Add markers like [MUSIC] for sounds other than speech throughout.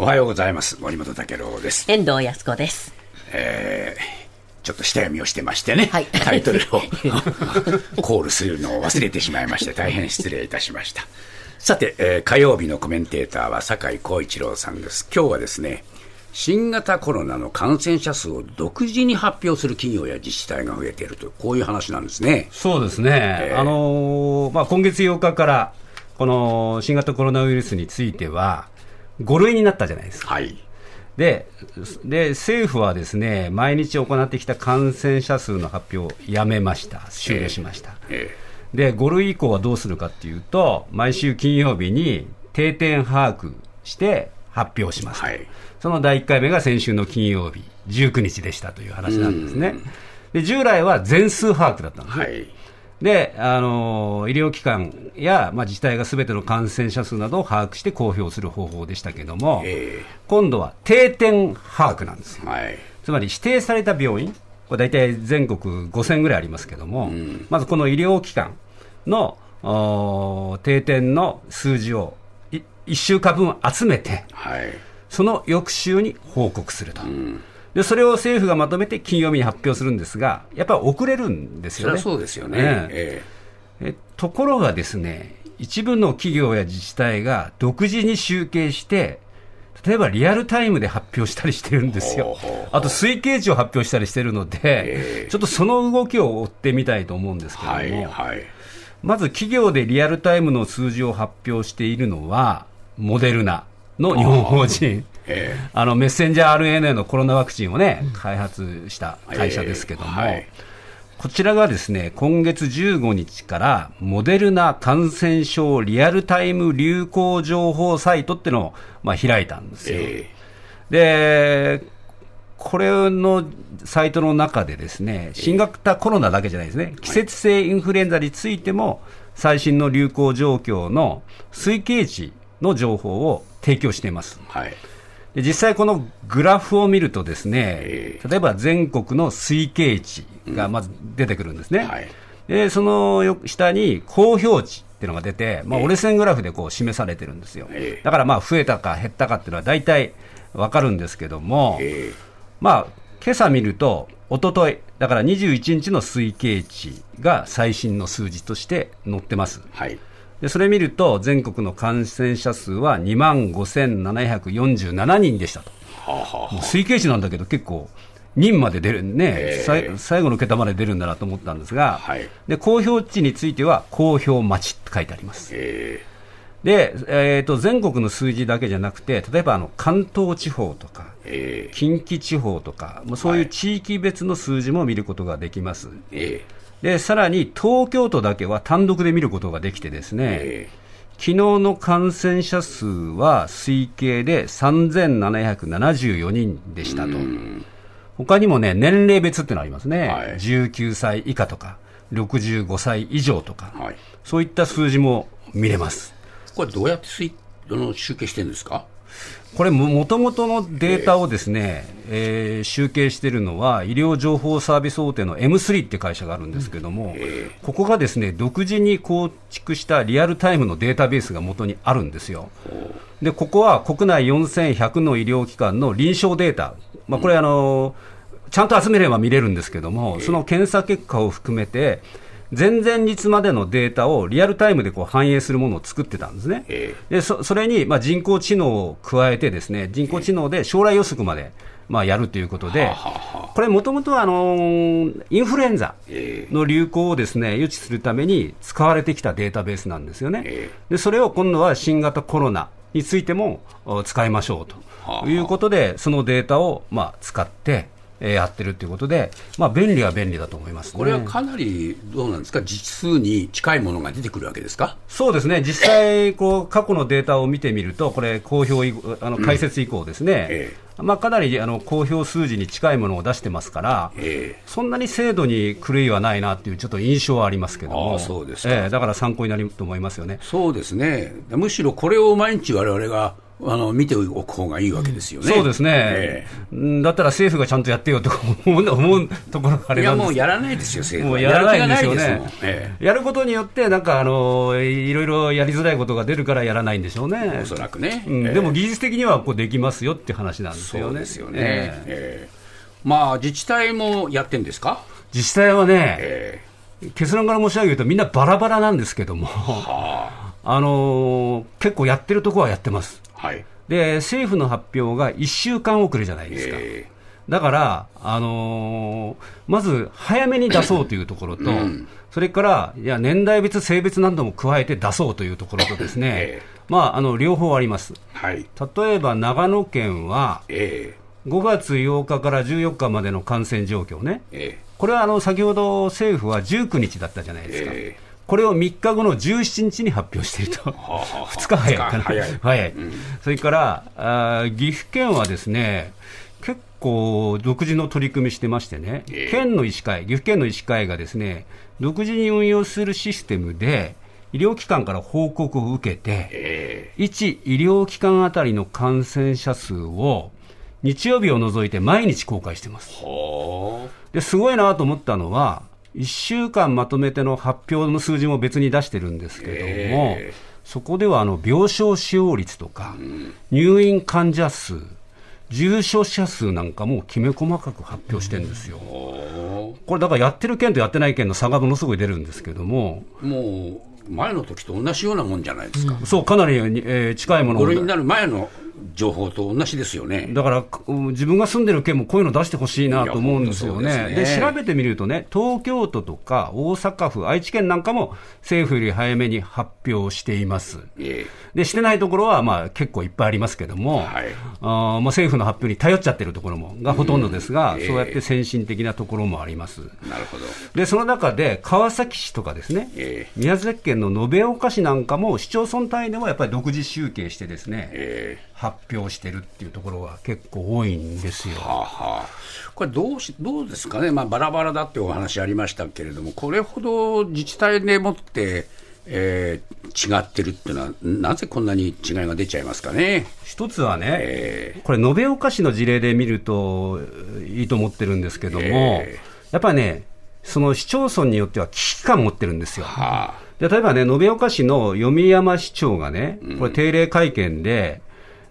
おはようございます。森本武郎です。遠藤康子です。えーちょっと下読みをしてましてね、はいタイトルを [LAUGHS] コールするのを忘れてしまいまして、大変失礼いたしました。さて、えー火曜日のコメンテーターは酒井光一郎さんです。今日はですね、新型コロナの感染者数を独自に発表する企業や自治体が増えていると、こういう話なんですね。そうですね、あのーまあ、今月8日から、この新型コロナウイルスについては、5類になったじゃないですか。はい。でで、政府はですね、毎日行ってきた感染者数の発表をやめました、終了しました。えで、5類以降はどうするかっていうと、毎週金曜日に定点把握して発表します。はいその第1回目が先週の金曜日、19日でしたという話なんですね。で従来は全数把握だったんですね。はい。で、あの医療機関や、まあ、自治体がすべての感染者数などを把握して公表する方法でしたけども、え今度は定点把握なんですよ。はい。つまり指定された病院、これ大体全国5000ぐらいありますけども、まずこの医療機関の定点の数字を1週間分集めて、はい。その翌週に報告すると。でそれを政府がまとめて金曜日に発表するんですが、やっぱり遅れるんですよね。そうですよね。えええところがですね、一部の企業や自治体が独自に集計して、例えばリアルタイムで発表したりしてるんですよ。あと推計値を発表したりしてるので、ええちょっとその動きを追ってみたいと思うんですけども、はい。はい。まず企業でリアルタイムの数字を発表しているのは、モデルナの日本法人。えあのメッセンジャー RNA のコロナワクチンをね、開発した会社ですけども、ええはい。こちらがですね、今月15日から、モデルナ感染症リアルタイム流行情報サイトっていうのを、まあ、開いたんですよ。えで、これのサイトの中でですね、新型コロナだけじゃないですね、季節性インフルエンザについても、最新の流行状況の推計値の情報を提供しています。はい。で実際、このグラフを見るとですね、え例えば全国の推計値がまず出てくるんですね。はいでそのよ下に公表値っていうのが出て、まあ、折れ線グラフでこう示されてるんですよ。ええだからまあ増えたか減ったかっていうのは大体わかるんですけども、えまあ、今朝見ると、一昨日だから21日の推計値が最新の数字として載ってます。はい。でそれ見ると、全国の感染者数は2万5747人でしたと。はあ、は推計値なんだけど、結構、人まで出るね、最後の桁まで出るんだなと思ったんですが、はいで公表値については、公表待ちって書いてあります。えで、えーと全国の数字だけじゃなくて、例えばあの関東地方とか、ええ近畿地方とか、そういう地域別の数字も見ることができます。えでさらに東京都だけは単独で見ることができてですね、え昨日の感染者数は推計で3774人でしたと。他にもね、年齢別ってのありますね。はい19歳以下とか、65歳以上とか、はい。そういった数字も見れます。これどうやって推あの集計してるんですか？これも、もともとのデータをですね、えー集計しているのは、医療情報サービス大手の M3 って会社があるんですけども、ここがですね、独自に構築したリアルタイムのデータベースが元にあるんですよ。で、ここは国内4100の医療機関の臨床データ、まあ、これ、あのちゃんと集めれば見れるんですけども、その検査結果を含めて、前々日までのデータをリアルタイムでこう反映するものを作ってたんですね。えでそそれにまあ人工知能を加えて、ですね人工知能で将来予測までまあやるということで、これ、もともとはあのーインフルエンザえの流行をですね予知するために使われてきたデータベースなんですよね。えでそれを今度は新型コロナについてもお使いましょうはあということで、そのデータをまあ使って、えーやってるということで、まあ、便利は便利だと思います、ね、これはかなりどうなんですか、実数に近いものが出てくるわけですか？そうですね、実際、こう過去のデータを見てみると、これ、公表あの解説以降ですね、えまあ、かなりあの公表数字に近いものを出してますから、えそんなに精度に狂いはないなっていう、ちょっと印象はありますけども、そうですか。ええだから参考になると思いますよね。そうですね、むしろこれを毎日我々があの見ておく方がいいわけですよね。そうですね、えー、だったら政府がちゃんとやってよと思う思うところがあれいや、もうやらないですよ、政府は。もうやらないんですよね。えー、やることによって、なんかあのいろいろやりづらいことが出るからやらないんでしょうね。おそらくね。うん、でも技術的にはこうできますよって話なんですよね。そうですよね。えー、まあ、自治体もやってんですか？自治体はね、えー、結論から申し上げると、みんなバラバラなんですけども、はあ、あのー、結構やってるところはやってます。はい。で、政府の発表が1週間遅れじゃないですか。え。ー、だから、あのー、まず早めに出そうというところと、うん、それから、いや、年代別、性別なども加えて出そうというところとですね、[LAUGHS] えー、まあ、あの、両方あります。はい、例えば、長野県は、えー、5月8日から14日までの感染状況ね、えー、これはあの先ほど政府は19日だったじゃないですか。えーこれを3日後の17日に発表していると、[LAUGHS] 2日早い。かな、早い、早い、うん、それからあ岐阜県はですね、結構独自の取り組みしてましてね、えー、県の医師会、岐阜県の医師会がですね、独自に運用するシステムで、医療機関から報告を受けて、えー、1医療機関あたりの感染者数を日曜日を除いて毎日公開してます。ですごいなと思ったのは、1週間まとめての発表の数字も別に出してるんですけれども、えー、そこではあの病床使用率とか、うん、入院患者数、重症者数なんかもきめ細かく発表してるんですよ。これだからやってる県とやってない県の差がものすごい出るんですけども。もう前の時と同じようなもんじゃないですか。うん、そう、かなり、えー、近いもの5類になる前の情報と同じですよね。だから自分が住んでる県もこういうの出してほしいなと思うんですよね。で、ね、調べてみるとね、東京都とか大阪府、愛知県なんかも政府より早めに発表しています。でしてないところはまあ結構いっぱいありますけども、はい、あまあ、政府の発表に頼っちゃってるところもがほとんどですが、うん。そうやって先進的なところもあります。なるほど。でその中で川崎市とかですね、宮崎県の延岡市なんかも市町村単位でもやっぱり独自集計してですね、発表してるっていうところが結構多いんですよ。はあはあ、これどうし、どうですかね、まあ、バラバラだってお話ありましたけれども、これほど自治体でもって、えー、違ってるっていうのは、なぜこんなに違いが出ちゃいますかね。一つはね、えー、これ、延岡市の事例で見るといいと思ってるんですけども、えー、やっぱりね、その市町村によっては危機感持ってるんですよ。はあ。で例えばね、延岡市の読山市長がね、これ定例会見で、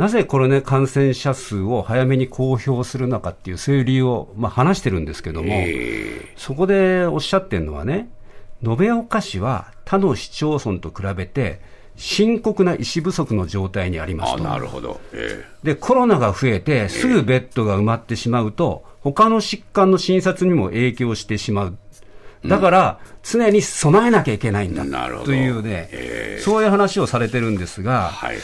なぜコロナ感染者数を早めに公表するのかっていう、そういう理由を、まあ、話してるんですけども、そこでおっしゃってるのはね、延岡市は他の市町村と比べて、深刻な医師不足の状態にありますと。なるほど、えー、で、コロナが増えて、すぐベッドが埋まってしまうと、他の疾患の診察にも影響してしまう。だから、常に備えなきゃいけないんだ。というね、えー、そういう話をされてるんですが、はい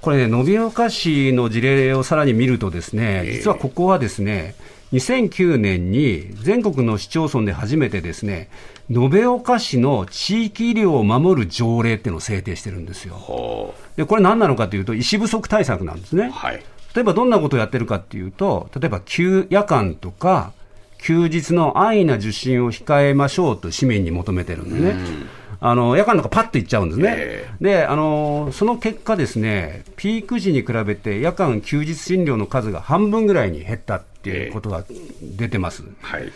これね、延岡市の事例をさらに見るとですね、実はここはですね、2009年に全国の市町村で初めてですね、延岡市の地域医療を守る条例っていうのを制定してるんですよ。で、これ何なのかというと、医師不足対策なんですね。はい、例えばどんなことをやってるかっていうと、例えば休夜間とか、休日の安易な受診を控えましょうと市民に求めてるんでね。あの夜間とかパッと行っちゃうんですね、えー、であのその結果、ですねピーク時に比べて夜間休日診療の数が半分ぐらいに減ったっていうことが出てます。えーはい、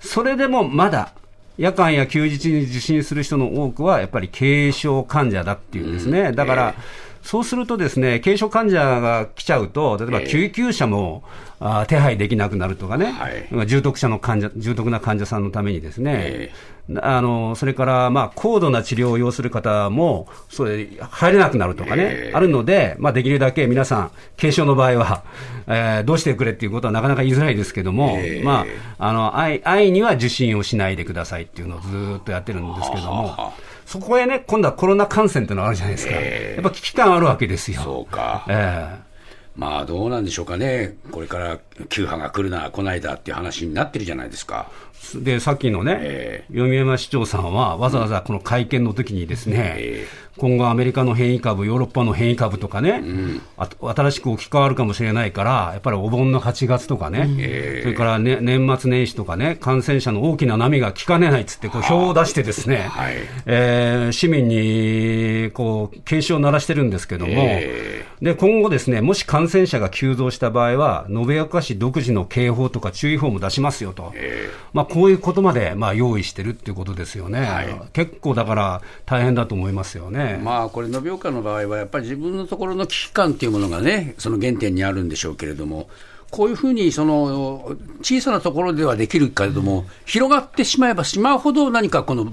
それでもまだ夜間や休日に受診する人の多くは、やっぱり軽症患者だっていうんですね。だから、えーそうするとですね、軽症患者が来ちゃうと、例えば救急車も、えー、あ手配できなくなるとかね、はい、重篤者の患者、重篤な患者さんのためにですね、えー、あのそれから、まあ、高度な治療を要する方も、それ入れなくなるとかね、えー、あるので、まあ、できるだけ皆さん、軽症の場合は、えー、どうしてくれっていうことはなかなか言いづらいですけども、まあ、あの愛愛には受診をしないでくださいっていうのをずっとやってるんですけども。そこへね、今度はコロナ感染っていうのがあるじゃないですか。えー、やっぱ危機感あるわけですよ。そうか。えーまあどうなんでしょうかね、これから9波が来るな、来ないだっていう話になってるじゃないですか。で、さっきのね、えー、読山市長さんは、わざわざこの会見の時にですね、えー、今後アメリカの変異株、ヨーロッパの変異株とかね、うん、あ新しく置き換わるかもしれないから、やっぱりお盆の8月とかね、それから、ね、年末年始とかね、感染者の大きな波が来かねないっつって、こう表を出してですね、はい、えー、市民にこう警鐘を鳴らしてるんですけども、で今後ですね、もし感染者が急増した場合は、延岡市独自の警報とか注意報も出しますよと、まあ、こういうことまでまあ用意してるっていうことですよね、はい、結構だから大変だと思いますよね。まあ、これ、延岡の場合は、やっぱり自分のところの危機感というものがね、その原点にあるんでしょうけれども、こういうふうにその小さなところではできるけれども、広がってしまえばしまうほど、何かこの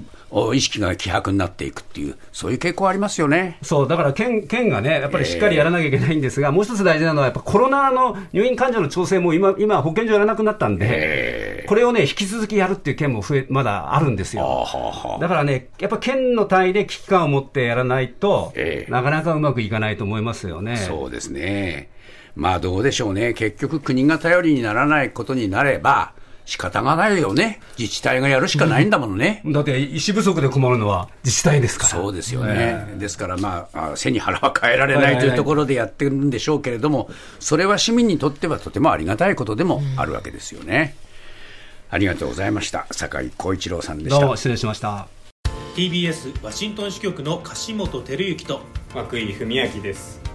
意識が希薄になっていくっていう、そういう傾向ありますよね。そうだから県県がね、やっぱりしっかりやらなきゃいけないんですが、えー、もう一つ大事なのは、やっぱコロナの入院患者の調整も今、今保健所やらなくなったんで、えー、これをね、引き続きやるっていう県も増えまだあるんですよ。だからね、やっぱ県の単位で危機感を持ってやらないと、えー、なかなかうまくいかないと思いますよね。そうですねまあどうでしょうね、結局、国が頼りにならないことになれば、仕方がないよね、自治体がやるしかないんだものね。だって医師不足で困るのは自治体ですから。そうですよね、ですから、まあ、背に腹は変えられないというところでやってるんでしょうけれども、それは市民にとってはとてもありがたいことでもあるわけですよね。ありがとうございました、酒井光一郎さんでした。どうも失礼しました。TBS ワシントン支局の樫本照之と涌井文明です